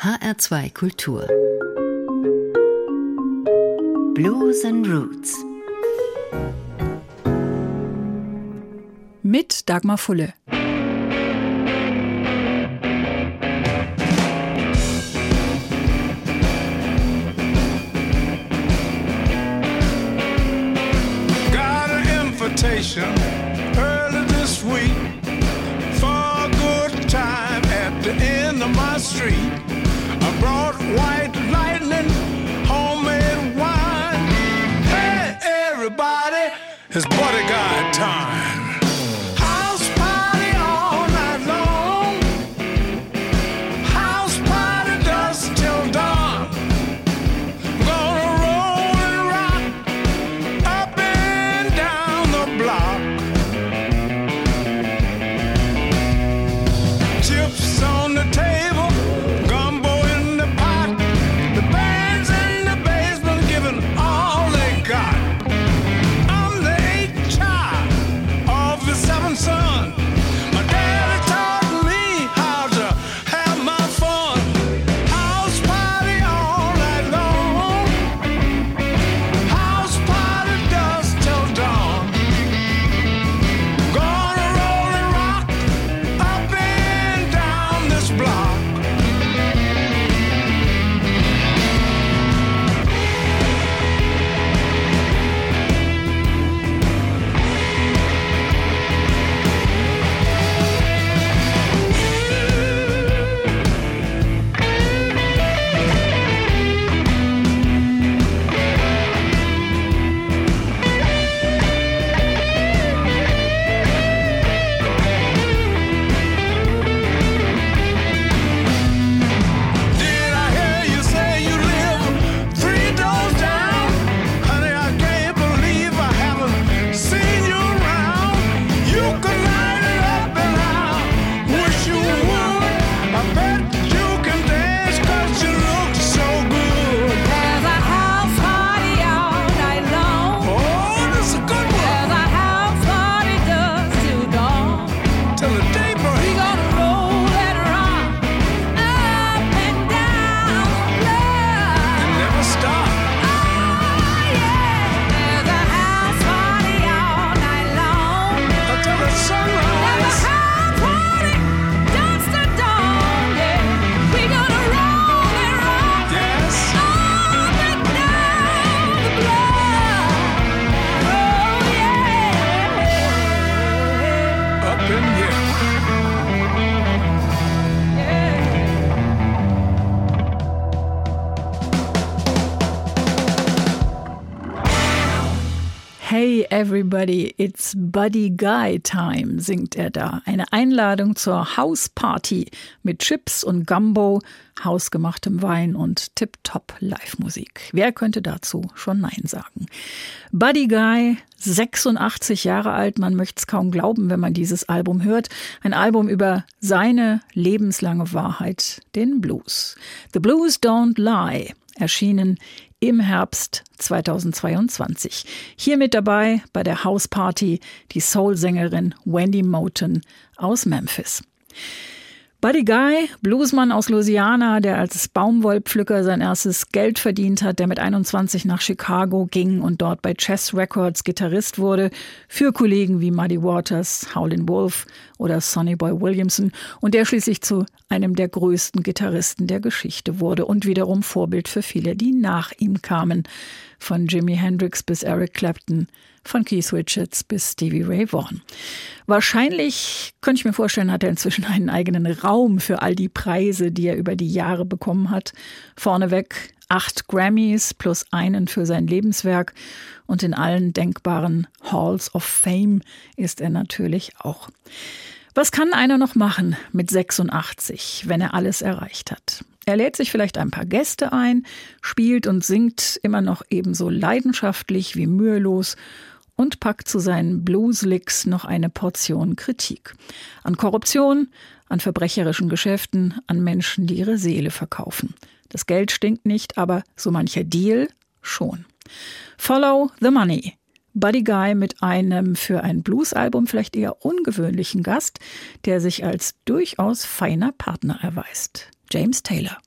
HR2 Kultur Blues and Roots mit Dagmar Fulle. Got an invitation early this week for a good time at the end of my street. Brought everybody, it's Buddy Guy Time, singt er da. Eine Einladung zur Hausparty mit Chips und Gumbo, hausgemachtem Wein und Tip-Top Live-Musik. Wer könnte dazu schon Nein sagen? Buddy Guy, 86 Jahre alt, man möchte es kaum glauben, wenn man dieses Album hört. Ein Album über seine lebenslange Wahrheit, den Blues. The Blues Don't Lie, erschienen im Herbst 2022. Hier mit dabei bei der Hausparty die Soul-Sängerin Wendy Moten aus Memphis. Buddy Guy, Bluesmann aus Louisiana, der als Baumwollpflücker sein erstes Geld verdient hat, der mit 21 nach Chicago ging und dort bei Chess Records Gitarrist wurde, für Kollegen wie Muddy Waters, Howlin' Wolf oder Sonny Boy Williamson und der schließlich zu einem der größten Gitarristen der Geschichte wurde und wiederum Vorbild für viele, die nach ihm kamen, von Jimi Hendrix bis Eric Clapton, von Keith Richards bis Stevie Ray Vaughan. Wahrscheinlich, könnte ich mir vorstellen, hat er inzwischen einen eigenen Raum für all die Preise, die er über die Jahre bekommen hat. Vorneweg acht Grammys plus einen für sein Lebenswerk und in allen denkbaren Halls of Fame ist er natürlich auch. Was kann einer noch machen mit 86, wenn er alles erreicht hat? Er lädt sich vielleicht ein paar Gäste ein, spielt und singt immer noch ebenso leidenschaftlich wie mühelos und packt zu seinen Blueslicks noch eine Portion Kritik. An Korruption, an verbrecherischen Geschäften, an Menschen, die ihre Seele verkaufen. Das Geld stinkt nicht, aber so mancher Deal schon. Follow the Money. Buddy Guy mit einem für ein Bluesalbum vielleicht eher ungewöhnlichen Gast, der sich als durchaus feiner Partner erweist. James Taylor.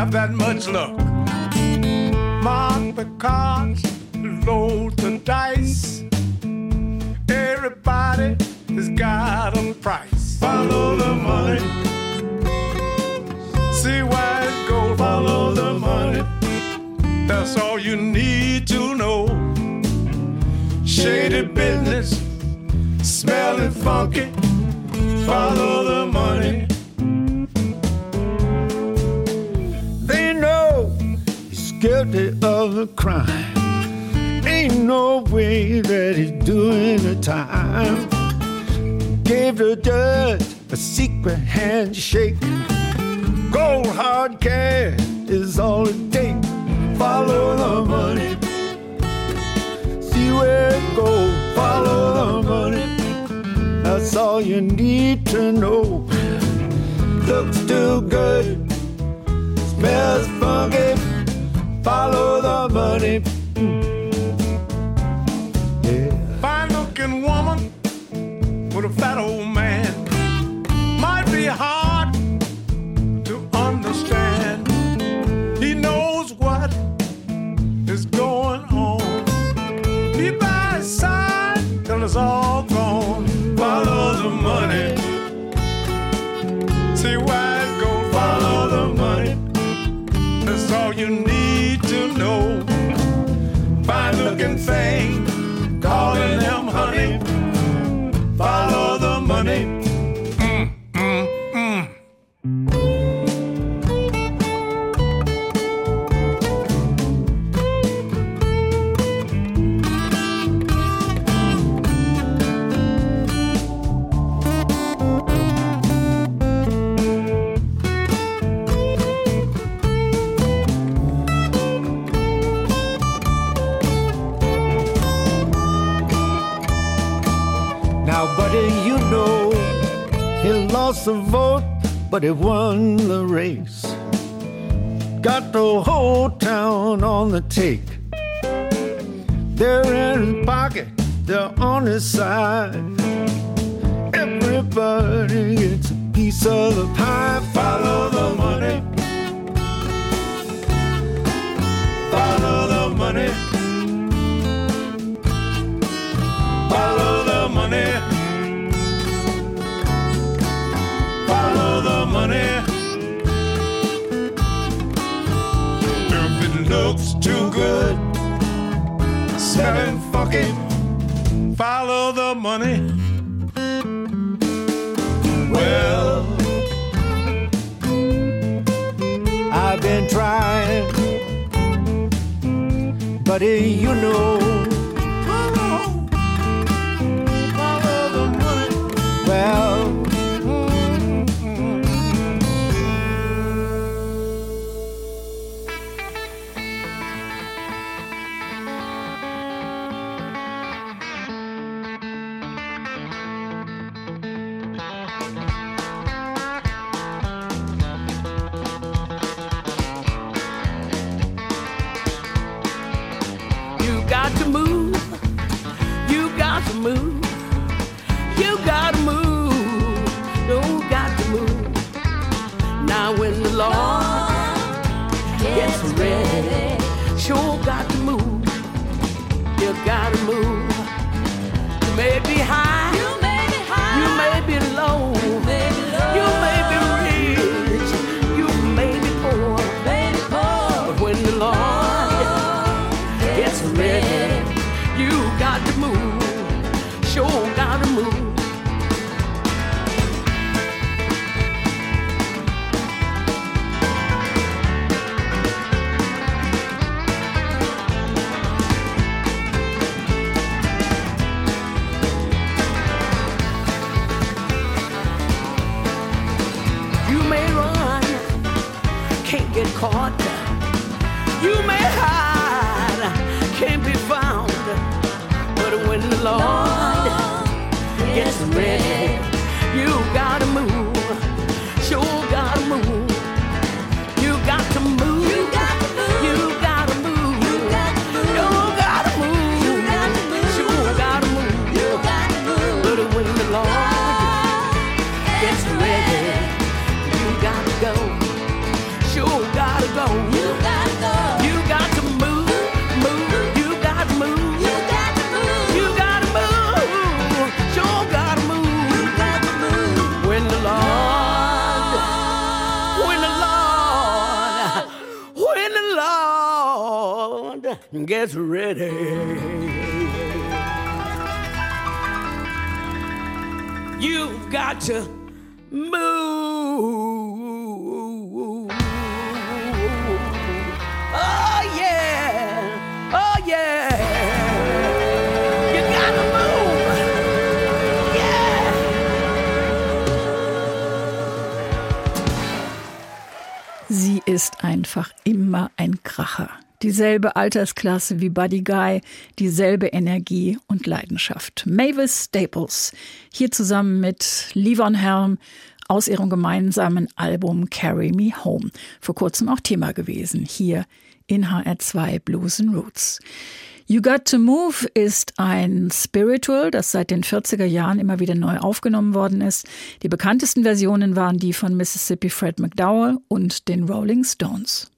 Have that much luck? Mark the cards, load the dice. Everybody has got a price. Follow the money. See where it goes. Follow the money. That's all you need to know. Shady business, smelling funky. Follow the money. Guilty of a crime. Ain't no way that he's doing the time. Gave the judge a secret handshake. Gold hard cash is all it takes. Follow the money. See where it goes. Follow the money. That's all you need to know. Looks too good smells funky. Follow the money. Yeah. Fine looking woman with a fat old vote, but he won the race. Got the whole town on the take. They're in his pocket, they're on his side. Everybody gets a piece of the pie. Follow the money. Follow the money. Follow good, smelling funky, follow the money. Well, I've been trying, buddy, you know. Gets ready, you got to move. Gets ready. You've got to move. Oh, yeah. Oh, yeah. Sie ist einfach immer ein Kracher. Dieselbe Altersklasse wie Buddy Guy, dieselbe Energie und Leidenschaft. Mavis Staples, hier zusammen mit Livon Helm aus ihrem gemeinsamen Album Carry Me Home. Vor kurzem auch Thema gewesen, hier in HR2 Blues and Roots. You Got to Move ist ein Spiritual, das seit den 40er Jahren immer wieder neu aufgenommen worden ist. Die bekanntesten Versionen waren die von Mississippi Fred McDowell und den Rolling Stones.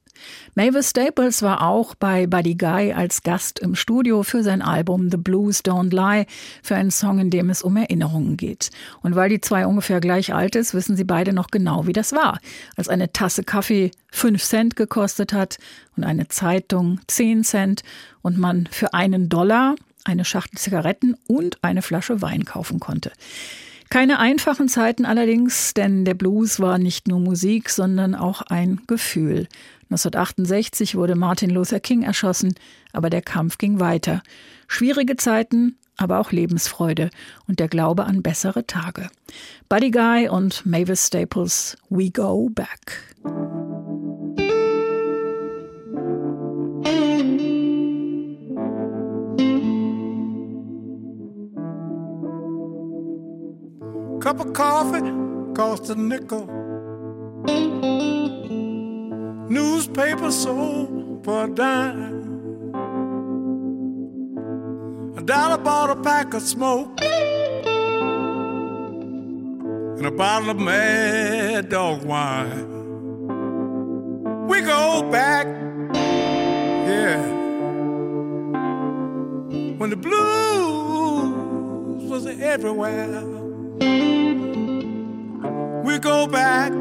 Mavis Staples war auch bei Buddy Guy als Gast im Studio für sein Album The Blues Don't Lie, für einen Song, in dem es um Erinnerungen geht. Und weil die zwei ungefähr gleich alt ist, wissen sie beide noch genau, wie das war, als eine Tasse Kaffee fünf Cent gekostet hat und eine Zeitung zehn Cent und man für einen Dollar eine Schachtel Zigaretten und eine Flasche Wein kaufen konnte. Keine einfachen Zeiten allerdings, denn der Blues war nicht nur Musik, sondern auch ein Gefühl. 1968 wurde Martin Luther King erschossen, aber der Kampf ging weiter. Schwierige Zeiten, aber auch Lebensfreude und der Glaube an bessere Tage. Buddy Guy und Mavis Staples, We Go Back. Cup of coffee cost a nickel. Newspaper sold for a dime. A dollar bought a pack of smoke and a bottle of mad dog wine. We go back, yeah, when the blues was everywhere. We go back,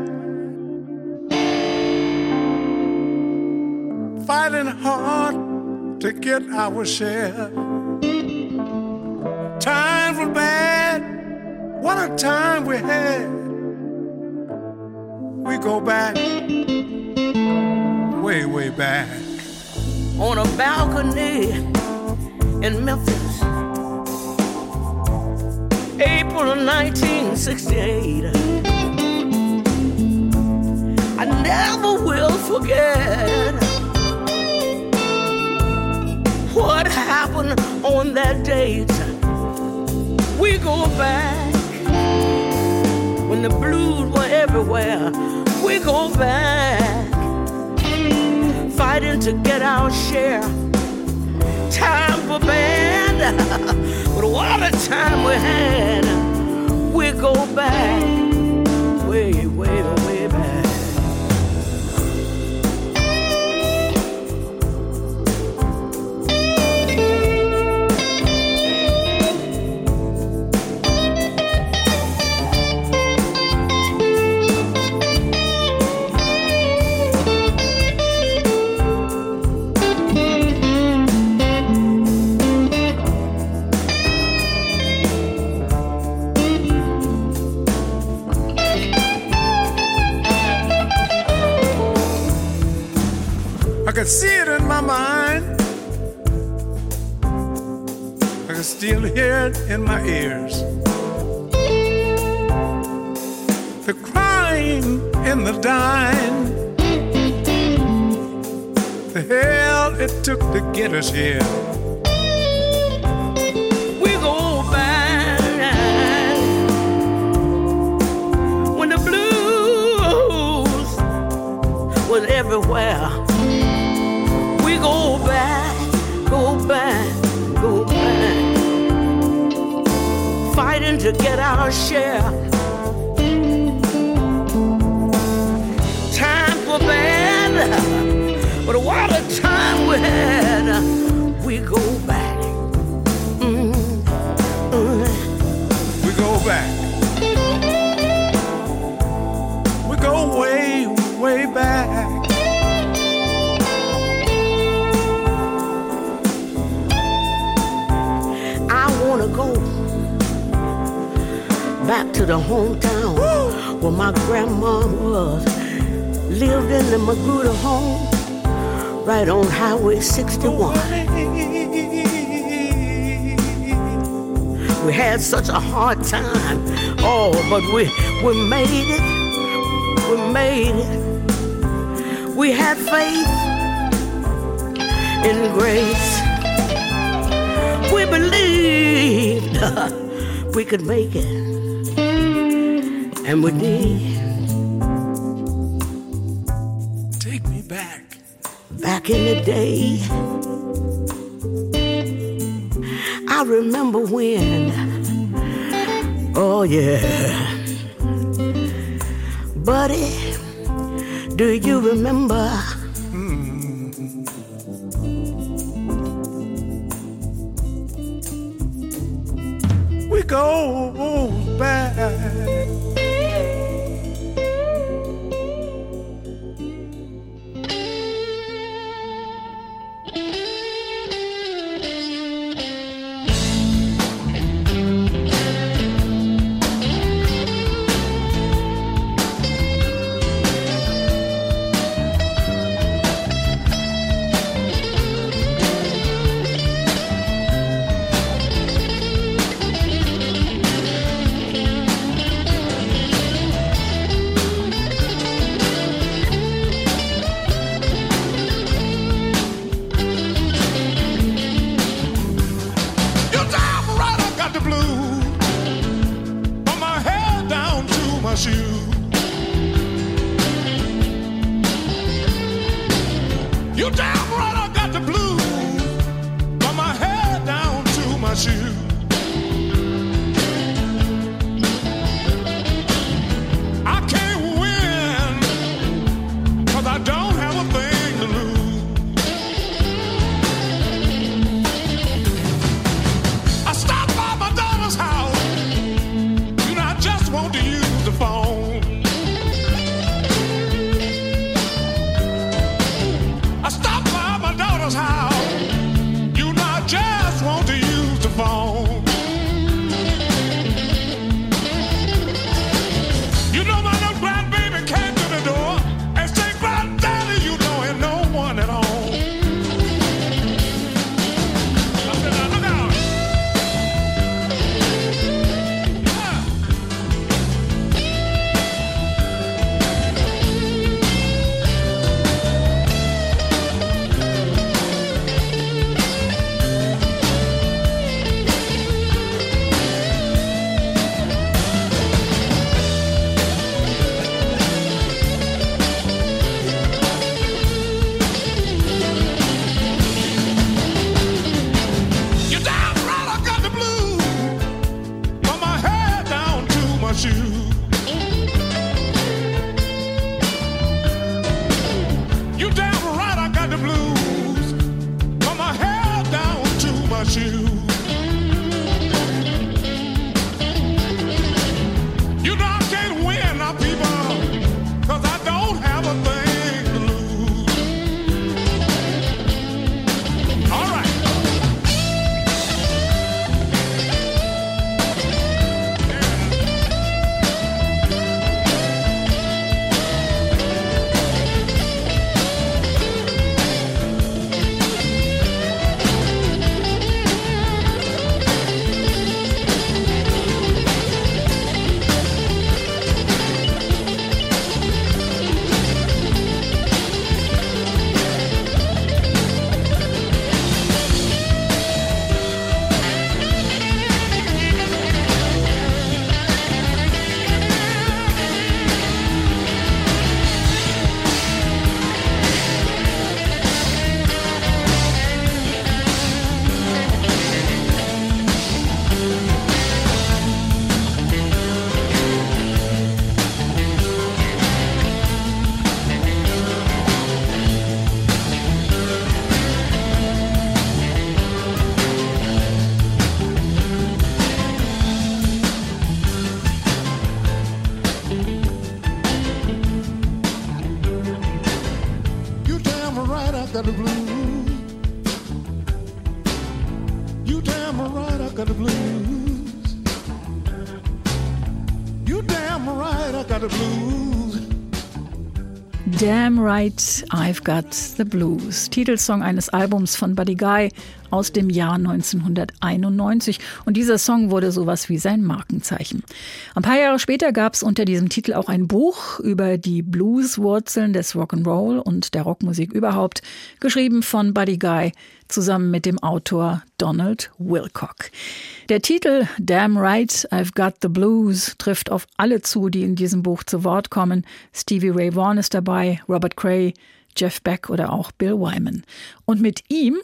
fighting hard to get our share. Times were bad, what a time we had. We go back, way, way back. on a balcony in Memphis. April of 1968. I never will forget what happened on that date. We go back when the blues were everywhere. We go back fighting to get our share. Time for band, but what a time we had. We go back, way, way, way back. Get us here. We go back when the blues was everywhere. We go back, go back, go back, fighting to get our share. when we go back. Mm -hmm. We go back. We go way, way back. I wanna go back to the hometown Woo! where my grandma was. Lived in the Magruder home right on Highway 61. We had such a hard time, oh, but we, we made it. We made it. We had faith in grace. We believed we could make it, and we did. Back in the day, I remember when, oh yeah. Buddy, do you remember? right I got the blues. You damn right I got the blues. You damn right I got the blues. Damn Right I've Got the Blues, Titelsong eines Albums von Buddy Guy aus dem Jahr 1991. Und dieser Song wurde sowas wie sein Markenzeichen. Ein paar Jahre später gab es unter diesem Titel auch ein Buch über die Blueswurzeln des Rock'n'Roll und der Rockmusik überhaupt, geschrieben von Buddy Guy zusammen mit dem Autor Donald Wilcock. Der Titel Damn Right, I've Got the Blues trifft auf alle zu, die in diesem Buch zu Wort kommen. Stevie Ray Vaughan ist dabei, Robert Cray, Jeff Beck oder auch Bill Wyman. Und mit ihm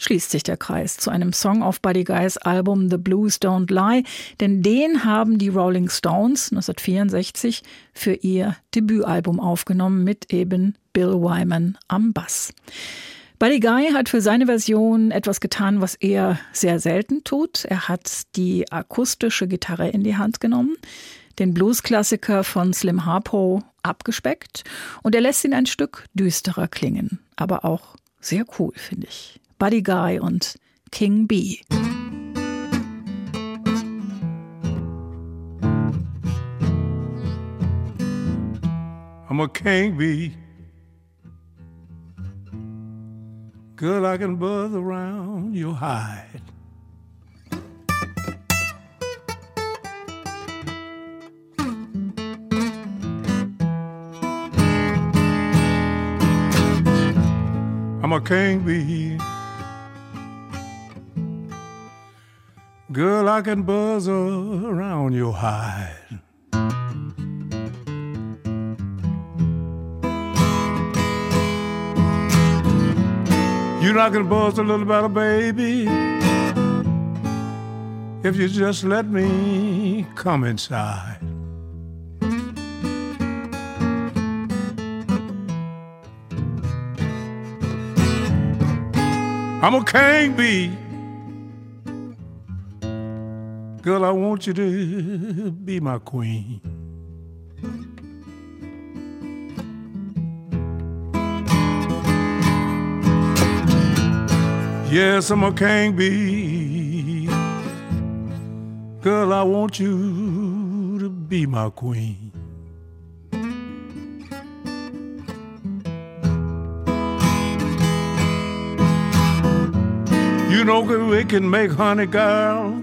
schließt sich der Kreis zu einem Song auf Buddy Guys Album The Blues Don't Lie, denn den haben die Rolling Stones 1964 für ihr Debütalbum aufgenommen mit eben Bill Wyman am Bass. Buddy Guy hat für seine Version etwas getan, was er sehr selten tut. Er hat die akustische Gitarre in die Hand genommen, den Bluesklassiker von Slim Harpo abgespeckt und er lässt ihn ein Stück düsterer klingen, aber auch sehr cool, finde ich. Buddy Guy und King Bee. I'm a king bee. Girl, I can buzz around your hide. I'm a king bee. Girl, I can buzz around your hide. You're not gonna buzz a little better, baby, if you just let me come inside. I'm a king bee. Girl, I want you to be my queen. Yes, I'm a king bee. Girl, I want you to be my queen. You know we can make honey, girl,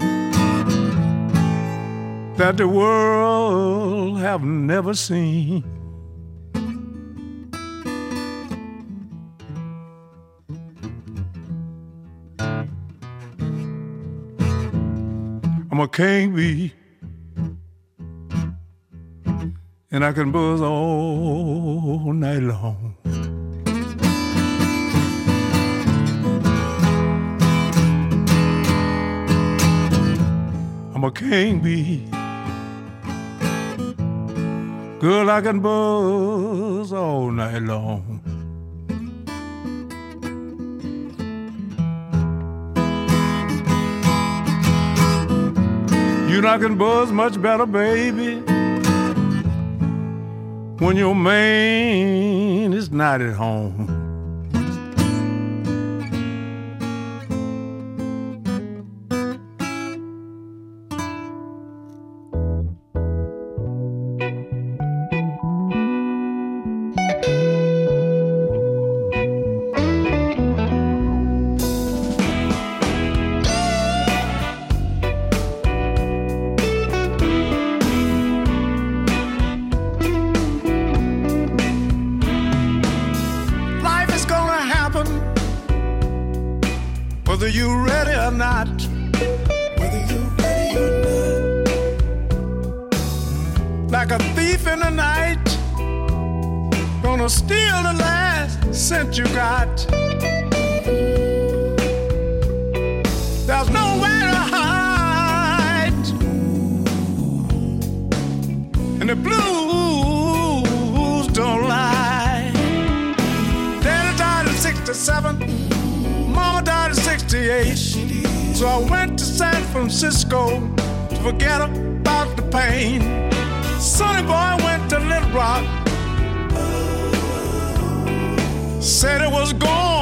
that the world have never seen. I'm a king bee. And I can buzz all night long. I'm a king bee. Girl, I can buzz all night long. You not can buzz much better, baby, when your man is not at home. So I went to San Francisco to forget about the pain. Sonny boy went to Little Rock, said it was going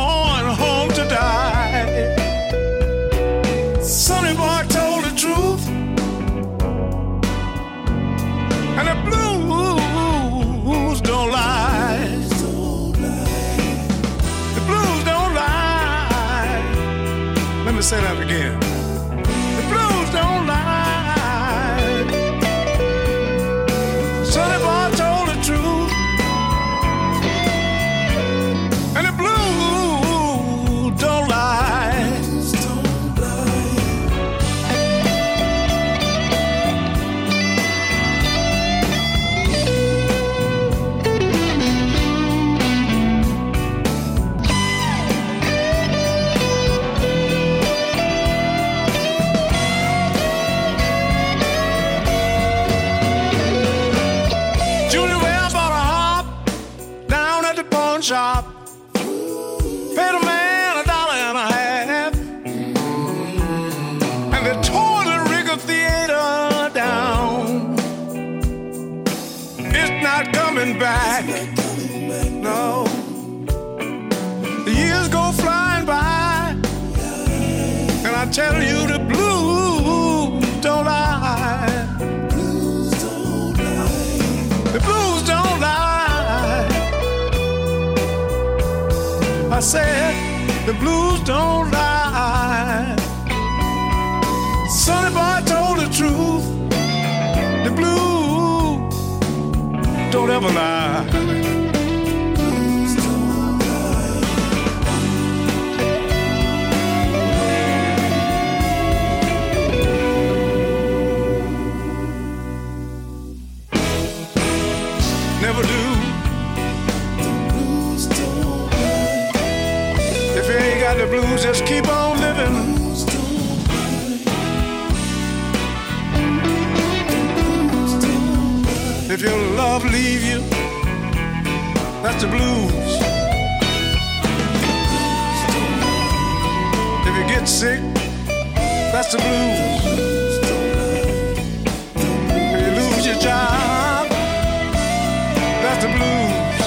don't ever lie. Never do. If you ain't got the blues, just keep on If your love leave you, that's the blues. If you get sick, that's the blues. If you lose your job, that's the blues.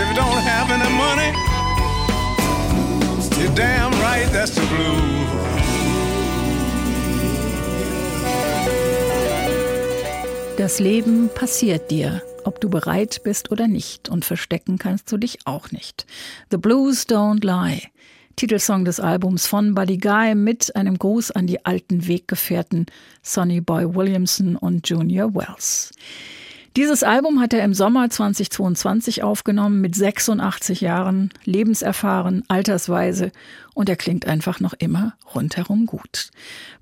If you don't have any money, you're damn right, that's the blues. Das Leben passiert dir, ob du bereit bist oder nicht, und verstecken kannst du dich auch nicht. The Blues Don't Lie. Titelsong des Albums von Buddy Guy mit einem Gruß an die alten Weggefährten Sonny Boy Williamson und Junior Wells. Dieses Album hat er im Sommer 2022 aufgenommen mit 86 Jahren, lebenserfahren, altersweise und er klingt einfach noch immer rundherum gut.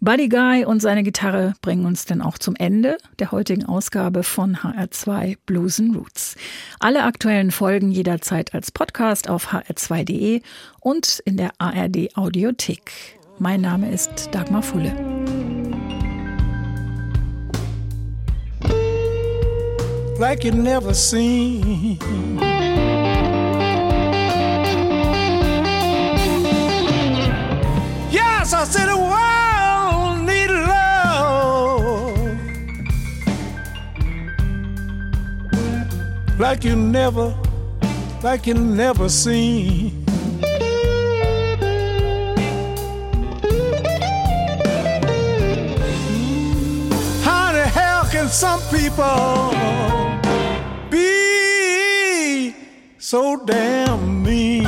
Buddy Guy und seine Gitarre bringen uns dann auch zum Ende der heutigen Ausgabe von HR2 Blues and Roots. Alle aktuellen Folgen jederzeit als Podcast auf hr2.de und in der ARD Audiothek. Mein Name ist Dagmar Fulle. Like you never seen. Yes, I said oh, the world need love like you never, like you never seen. How the hell can some people so damn mean?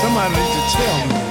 Somebody need to tell me.